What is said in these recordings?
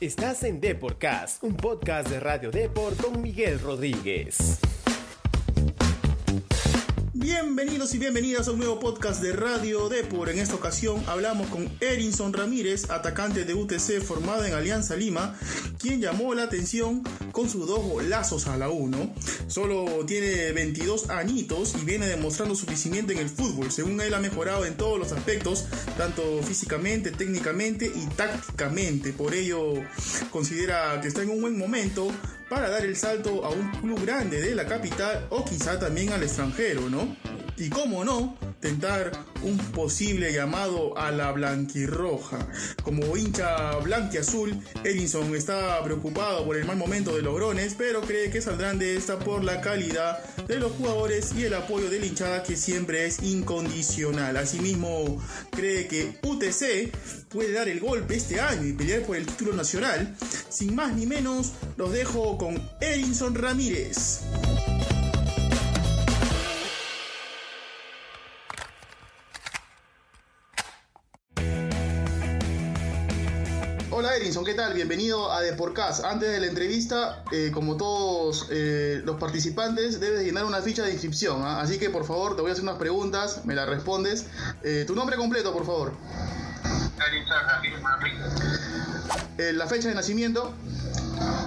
Estás en Deporcast, un podcast de Radio Deport con Miguel Rodríguez. Bienvenidos y bienvenidas a un nuevo podcast de Radio Depor. En esta ocasión hablamos con Erinson Ramírez, atacante de UTC formado en Alianza Lima, quien llamó la atención con sus dos golazos a la 1. Solo tiene 22 añitos y viene demostrando su crecimiento en el fútbol. Según él ha mejorado en todos los aspectos, tanto físicamente, técnicamente y tácticamente. Por ello considera que está en un buen momento para dar el salto a un club grande de la capital o quizá también al extranjero, ¿no? Y cómo no, tentar un posible llamado a la blanquirroja. Como hincha blanquiazul, Edinson está preocupado por el mal momento de los Grones, pero cree que saldrán de esta por la calidad de los jugadores y el apoyo de la hinchada que siempre es incondicional. Asimismo, cree que UTC puede dar el golpe este año y pelear por el título nacional. Sin más ni menos, los dejo con Edinson Ramírez. Hola Erinson, ¿qué tal? Bienvenido a Deporcast. Antes de la entrevista, eh, como todos eh, los participantes, debes llenar una ficha de inscripción. ¿ah? Así que por favor, te voy a hacer unas preguntas, me las respondes. Eh, tu nombre completo, por favor. Erinson Ramírez la fecha de nacimiento,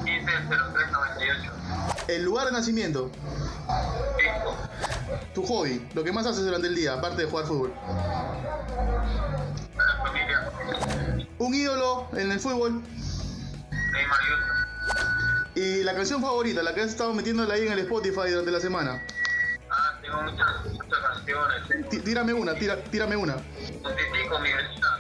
150398. el lugar de nacimiento, Pisco, tu hobby, lo que más haces durante el día, aparte de jugar fútbol. Un ídolo en el fútbol Neymar y la canción favorita, la que has estado metiéndola ahí en el Spotify durante la semana. Ah, tengo muchas, muchas canciones. Tengo Tírame una, tira- tírame una. un tití con mi vecina.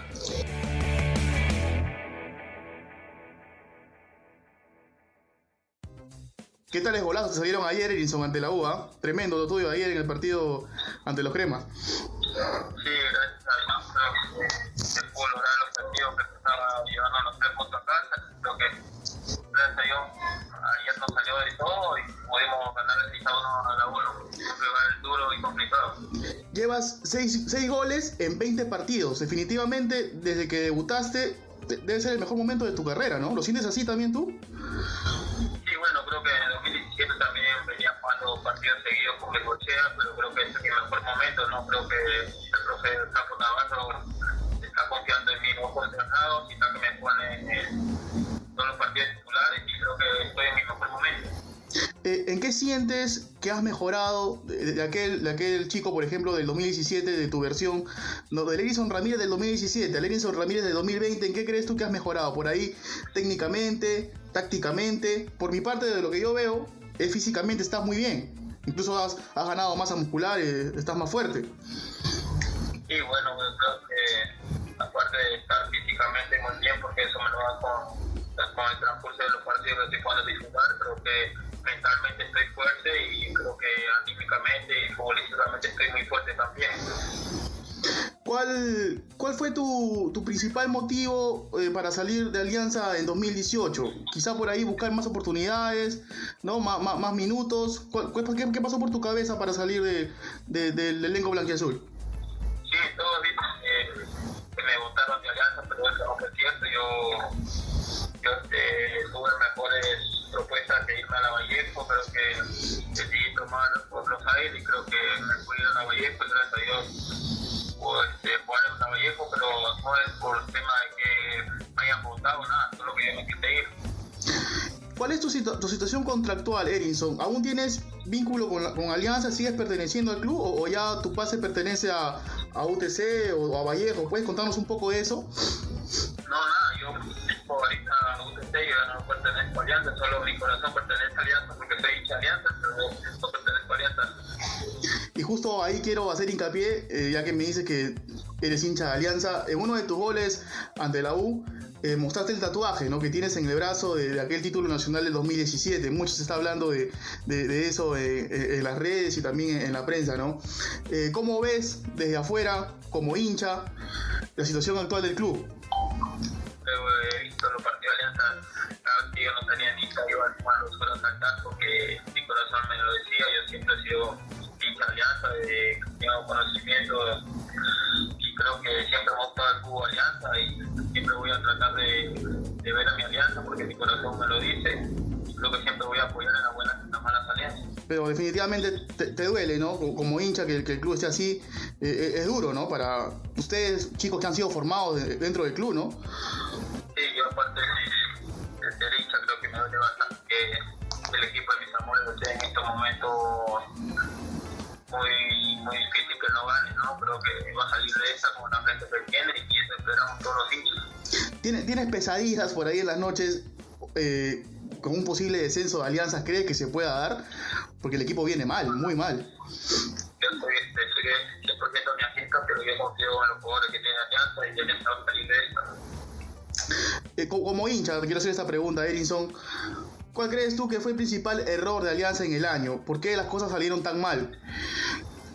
¿Qué tales golazos salieron ayer, Erinson, ante la UA? Tremendo lo tuyo ayer en el partido ante los cremas. Sí, gracias a casa. Creo que gracias a Dios ayer nos salió de todo y pudimos ganar el 6 a 1 a la 1. Un duro y complicado. Llevas 6 goles en 20 partidos. Definitivamente, desde que debutaste, de- debe ser el mejor momento de tu carrera, ¿no? ¿Lo sientes así también tú? Sí, bueno, creo que en 2017 también venía jugando partidos seguidos con Bengochea, pero creo que este es mi mejor momento, ¿no? Creo que el profe Capo Navarro sientes que has mejorado de, aquel, de aquel chico, por ejemplo, del 2017, de tu versión, no, del Erinson Ramírez del 2017, al Erinson Ramírez del 2020? ¿En qué crees tú que has mejorado? Por ahí, técnicamente, tácticamente. Por mi parte, de lo que yo veo, es físicamente estás muy bien. Incluso has, has ganado masa muscular, eh, estás más fuerte. Y bueno, creo que aparte de estar físicamente muy bien, porque eso me lo da con, el transcurso de los partidos que estoy jugando creo que mentalmente estoy fuerte y creo que anímicamente y futbolísticamente estoy muy fuerte también. ¿Cuál, cuál fue tu, tu principal motivo eh, para salir de Alianza en 2018? Quizá por ahí buscar más oportunidades, ¿no? Má- más, minutos. ¿Cuál- cuál- qué, qué pasó por tu cabeza para salir de, de- del elenco blanquiazul? Sí, todos dicen eh, que me gustaron de Alianza, pero eso no fue cierto. Yo, yo este, tuve mejores pero que decidí tomar otros aires y creo que me fui a la Vallejo y gracias a Dios pude este, jugar en la Vallejo, pero no es por tema de que me hayan votado nada, solo que yo me quise ir. ¿Cuál es tu, situ- tu situación contractual, Erinson? ¿Aún tienes vínculo con, la- con Alianza? ¿Sigues perteneciendo al club o, o ya tu pase pertenece a, a UTC o a Vallejo? ¿Puedes contarnos un poco de eso? No, nada, yo ahorita a UTC yo ya no pertenezco a Alianza, solo mi corazón pertenece a Alianza pero a Alianza. Y justo ahí quiero hacer hincapié, eh, ya que me dices que eres hincha de Alianza, en uno de tus goles ante la U, eh, mostraste el tatuaje ¿no? que tienes en el brazo de, de aquel título nacional del 2017. Mucho se está hablando de, de- de eso eh, eh, en las redes y también en, en la prensa. ¿no? Eh, ¿Cómo ves desde afuera, como hincha, la situación actual del club? He que yo no salía ni hincha, iba a los suelos al porque mi corazón me lo decía, yo siempre he sido hincha de tengo conocimiento y creo que siempre hemos estado el fútbol Alianza y siempre voy a tratar de, ver a mi alianza, porque mi corazón me lo dice. Creo que siempre voy a apoyar en las buenas y en las malas alianzas. Pero definitivamente te, duele, ¿no? Como hincha que, que, el club esté así, eh, es duro, ¿no? Para ustedes, chicos que han sido formados de, dentro del club, ¿no? El equipo de mis amores esté en estos momentos muy, muy difícil que no gane, ¿no? Creo que va a salir de esa con una que tiene y eso esperamos todos los hinchas. ¿Tienes, ¿Tienes pesadillas por ahí en las noches eh, con un posible descenso de alianzas? ¿Crees que se pueda dar? Porque el equipo viene mal, muy mal. Yo soy, soy 100% miancista, pero yo confío en los jugadores que tienen alianza y ya a salir de esta. Eh, como hincha, quiero hacer esta pregunta, Erinson. ¿Cuál crees tú que fue el principal error de Alianza en el año? ¿Por qué las cosas salieron tan mal?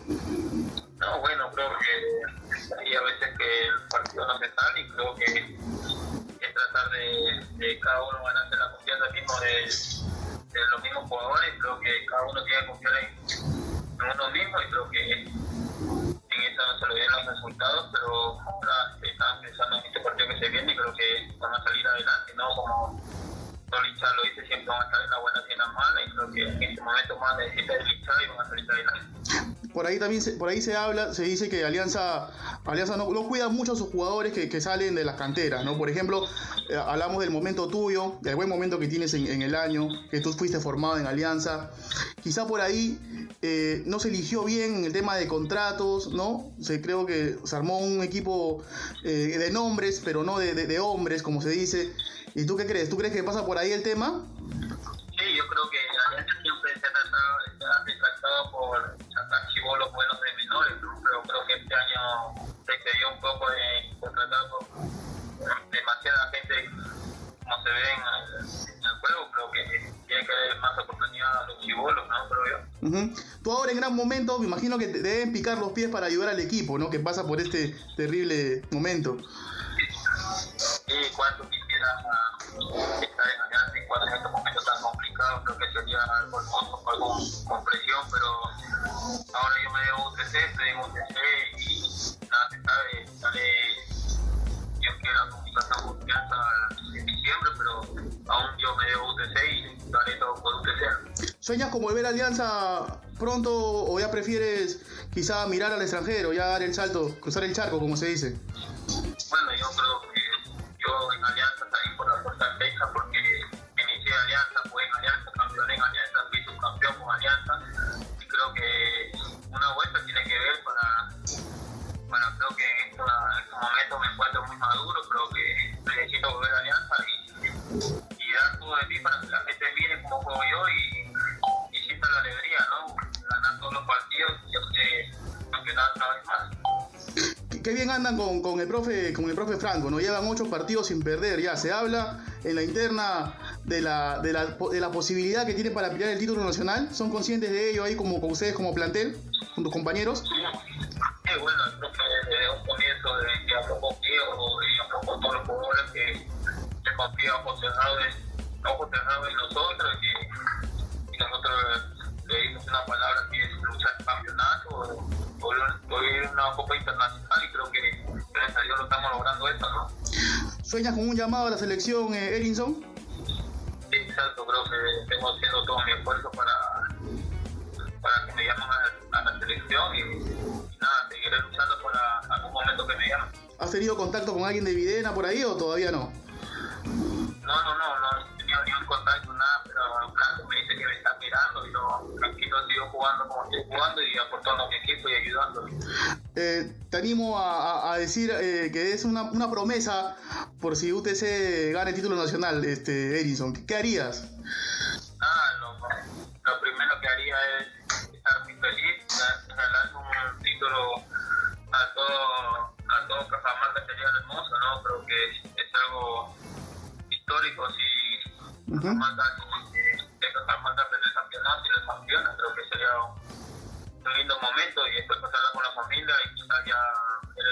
No, bueno, creo que hay a veces que el partido no se sale y creo que es tratar de, cada uno ganarse la confianza mismo de, los mismos jugadores. Creo que cada uno tiene que confiar en, en uno mismo y creo que en eso no se le dieron los resultados, pero ahora están pensando en este partido que se viene y creo que van a salir adelante, ¿no? Como Licha lo dice, siempre van a estar en la buena y en la mala y creo que en este momento más necesita el Licha y van a salir adelante. Por ahí también se, por ahí se habla, se dice que Alianza, Alianza no, cuida mucho a sus jugadores que, que, salen de las canteras, ¿no? Por ejemplo, eh, hablamos del momento tuyo, del buen momento que tienes en, el año, que tú fuiste formado en Alianza. Quizá por ahí eh, no se eligió bien en el tema de contratos, ¿no? Se, creo que se armó un equipo eh, de nombres, pero no de, hombres, como se dice. ¿Y tú qué crees? ¿Tú crees que pasa por ahí el tema? Sí, yo creo que gente siempre se ha tratado, se por sacar chivolos buenos de menores, ¿no? pero creo que este año se excedió un poco de contratar con demasiada gente como se ve en el, en juego, creo que tiene que haber más oportunidad a los chivolos, ¿no? Creo yo. Uh -huh. Tú ahora en gran momento, me imagino que te deben picar los pies para ayudar al equipo, ¿no? Que pasa por este terrible momento. Sí, cuánto quisiera estar en y cuando en estos momentos tan complicados, creo que sería algo hermoso, algo con presión, pero ahora yo me debo UTC, estoy en UTC y nada se sabe, sale, yo quiero comunicación confianza en diciembre, pero aún yo me debo UTC y daré todo por UTC. ¿Sueñas con volver a Alianza pronto o ya prefieres quizá mirar al extranjero, ya dar el salto, cruzar el charco, como se dice? Con, con, el profe con el profe Franco, ¿no? Llevan ocho partidos sin perder, ya se habla en la interna de la, de la, de la posibilidad que tienen para pelear el título nacional, ¿son conscientes de ello ahí como con ustedes como plantel, con tus compañeros? Sí, bueno, creo que desde un comienzo de que habló conmigo y habló con todos los jugadores que se confía ojos cerrados, ojos cerrados en nosotros y, y nosotros le dimos una palabra que es luchar el campeonato hoy una copa internacional y que lo estamos logrando esto, ¿no? ¿Sueñas con un llamado a la selección, eh, Erinson? Sí, exacto, creo que tengo haciendo todo mi esfuerzo para, para que me llamen a, a la selección y, y, nada, seguiré luchando para algún momento que me llamen. ¿Has tenido contacto con alguien de Videna por ahí o todavía no? No, no, no, no he tenido ningún contacto, como estoy jugando y aportando a mi equipo y ayudando. Eh, te animo a, a decir eh, que es una, una, promesa por si UTC gana el título nacional, este Edison. ¿Qué harías? Ah, lo, lo primero que haría es estar muy feliz, regalar un título a todo, a todo Cajamarca sería hermoso, ¿no? Creo que es, algo histórico si uh -huh. Cajamarca, si Cajamarca el campeonato y los campeones, creo que sería un lindo momento y después pasarla con la familia y quizás ya el,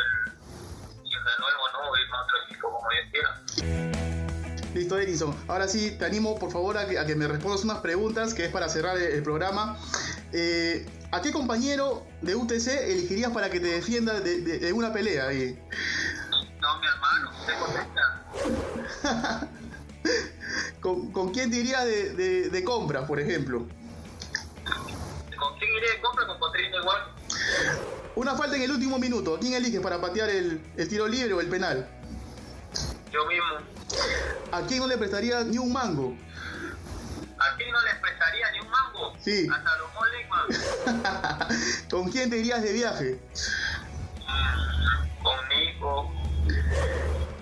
el de nuevo, ¿no? Ir a otro equipo como Dios quiera. Listo, Edison. Ahora sí, te animo por favor a que, a que me respondas unas preguntas que es para cerrar el, el programa. Eh, ¿A qué compañero de UTC elegirías para que te defienda de, de, de una pelea ahí? No, mi hermano, usted contesta. ¿Con, con quién te irías de, de, de compras, por ejemplo? ¿Con quién iré de compra? Con Cotrino igual. Una falta en el último minuto. ¿Quién eliges para patear el, el tiro libre o el penal? Yo mismo. ¿A quién no le prestaría ni un mango? ¿A quién no le prestaría ni un mango? Sí. A Salomón Lima. ¿Con quién te irías de viaje? Con Nico.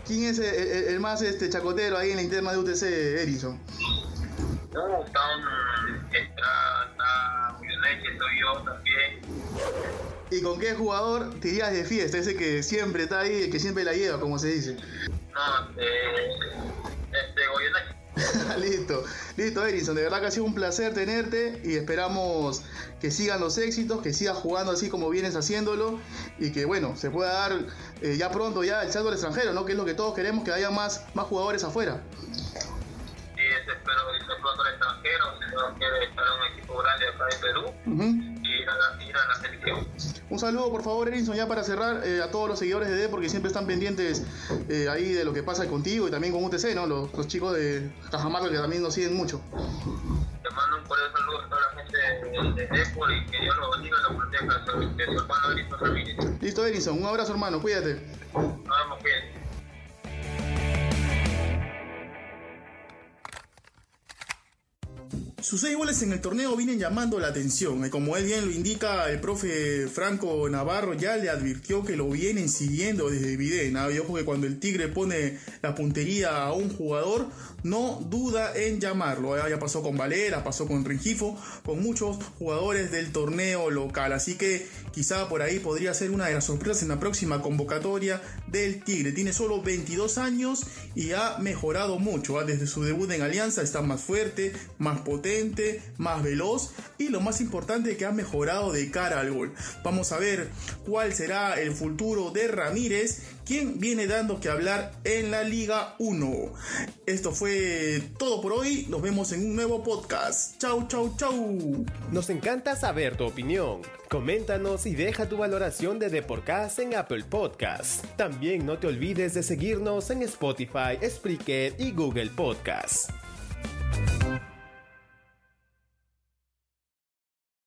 ¿Quién es el, el- el más este, chacotero ahí en la interna de UTC, Erison? Uh, está un... Está... Está... Leche soy yo también. ¿Y con qué jugador te irías de fiesta? Ese que siempre está ahí, el que siempre la lleva, como se dice. No, este... Listo, listo, Erison. De verdad que ha sido un placer tenerte y esperamos que sigan los éxitos, que sigas jugando así como vienes haciéndolo y que, bueno, se pueda dar eh, ya pronto ya el salto al extranjero, ¿no? Que es lo que todos queremos, que haya más, más jugadores afuera. Sí, espero irse pronto al extranjero. Si no quiere estar en un equipo grande acá en Perú. Y ir a la, ir a la selección. Un saludo, por favor, Erinson, ya para cerrar eh, a todos los seguidores de D, porque siempre están pendientes eh, ahí de lo que pasa contigo y también con UTC, ¿no? Los, los chicos de Cajamarca que también nos siguen mucho. Te mando un cordial saludo a toda la gente de, de Depor y que Dios los bendiga y los proteja. De su hermano Edison Ramírez. Listo, Erinson, un abrazo, hermano, cuídate. Sus seis goles en el torneo vienen llamando la atención. y Como él bien lo indica, el profe Franco Navarro ya le advirtió que lo vienen siguiendo desde Videna. Y ojo que cuando el Tigre pone la puntería a un jugador, no duda en llamarlo. Ya pasó con Valera, pasó con Rengifo, con muchos jugadores del torneo local. Así que quizá por ahí podría ser una de las sorpresas en la próxima convocatoria del Tigre. Tiene solo 22 años y ha mejorado mucho. ¿ah? Desde su debut en Alianza está más fuerte, más más veloz y lo más importante que ha mejorado de cara al gol. Vamos a ver cuál será el futuro de Ramírez, quien viene dando que hablar en la Liga 1. Esto fue todo por hoy. Nos vemos en un nuevo podcast. Chau, chau, chau. Nos encanta saber tu opinión. Coméntanos y deja tu valoración de Deporcast en Apple Podcast. También no te olvides de seguirnos en Spotify, Spreaker y Google Podcast.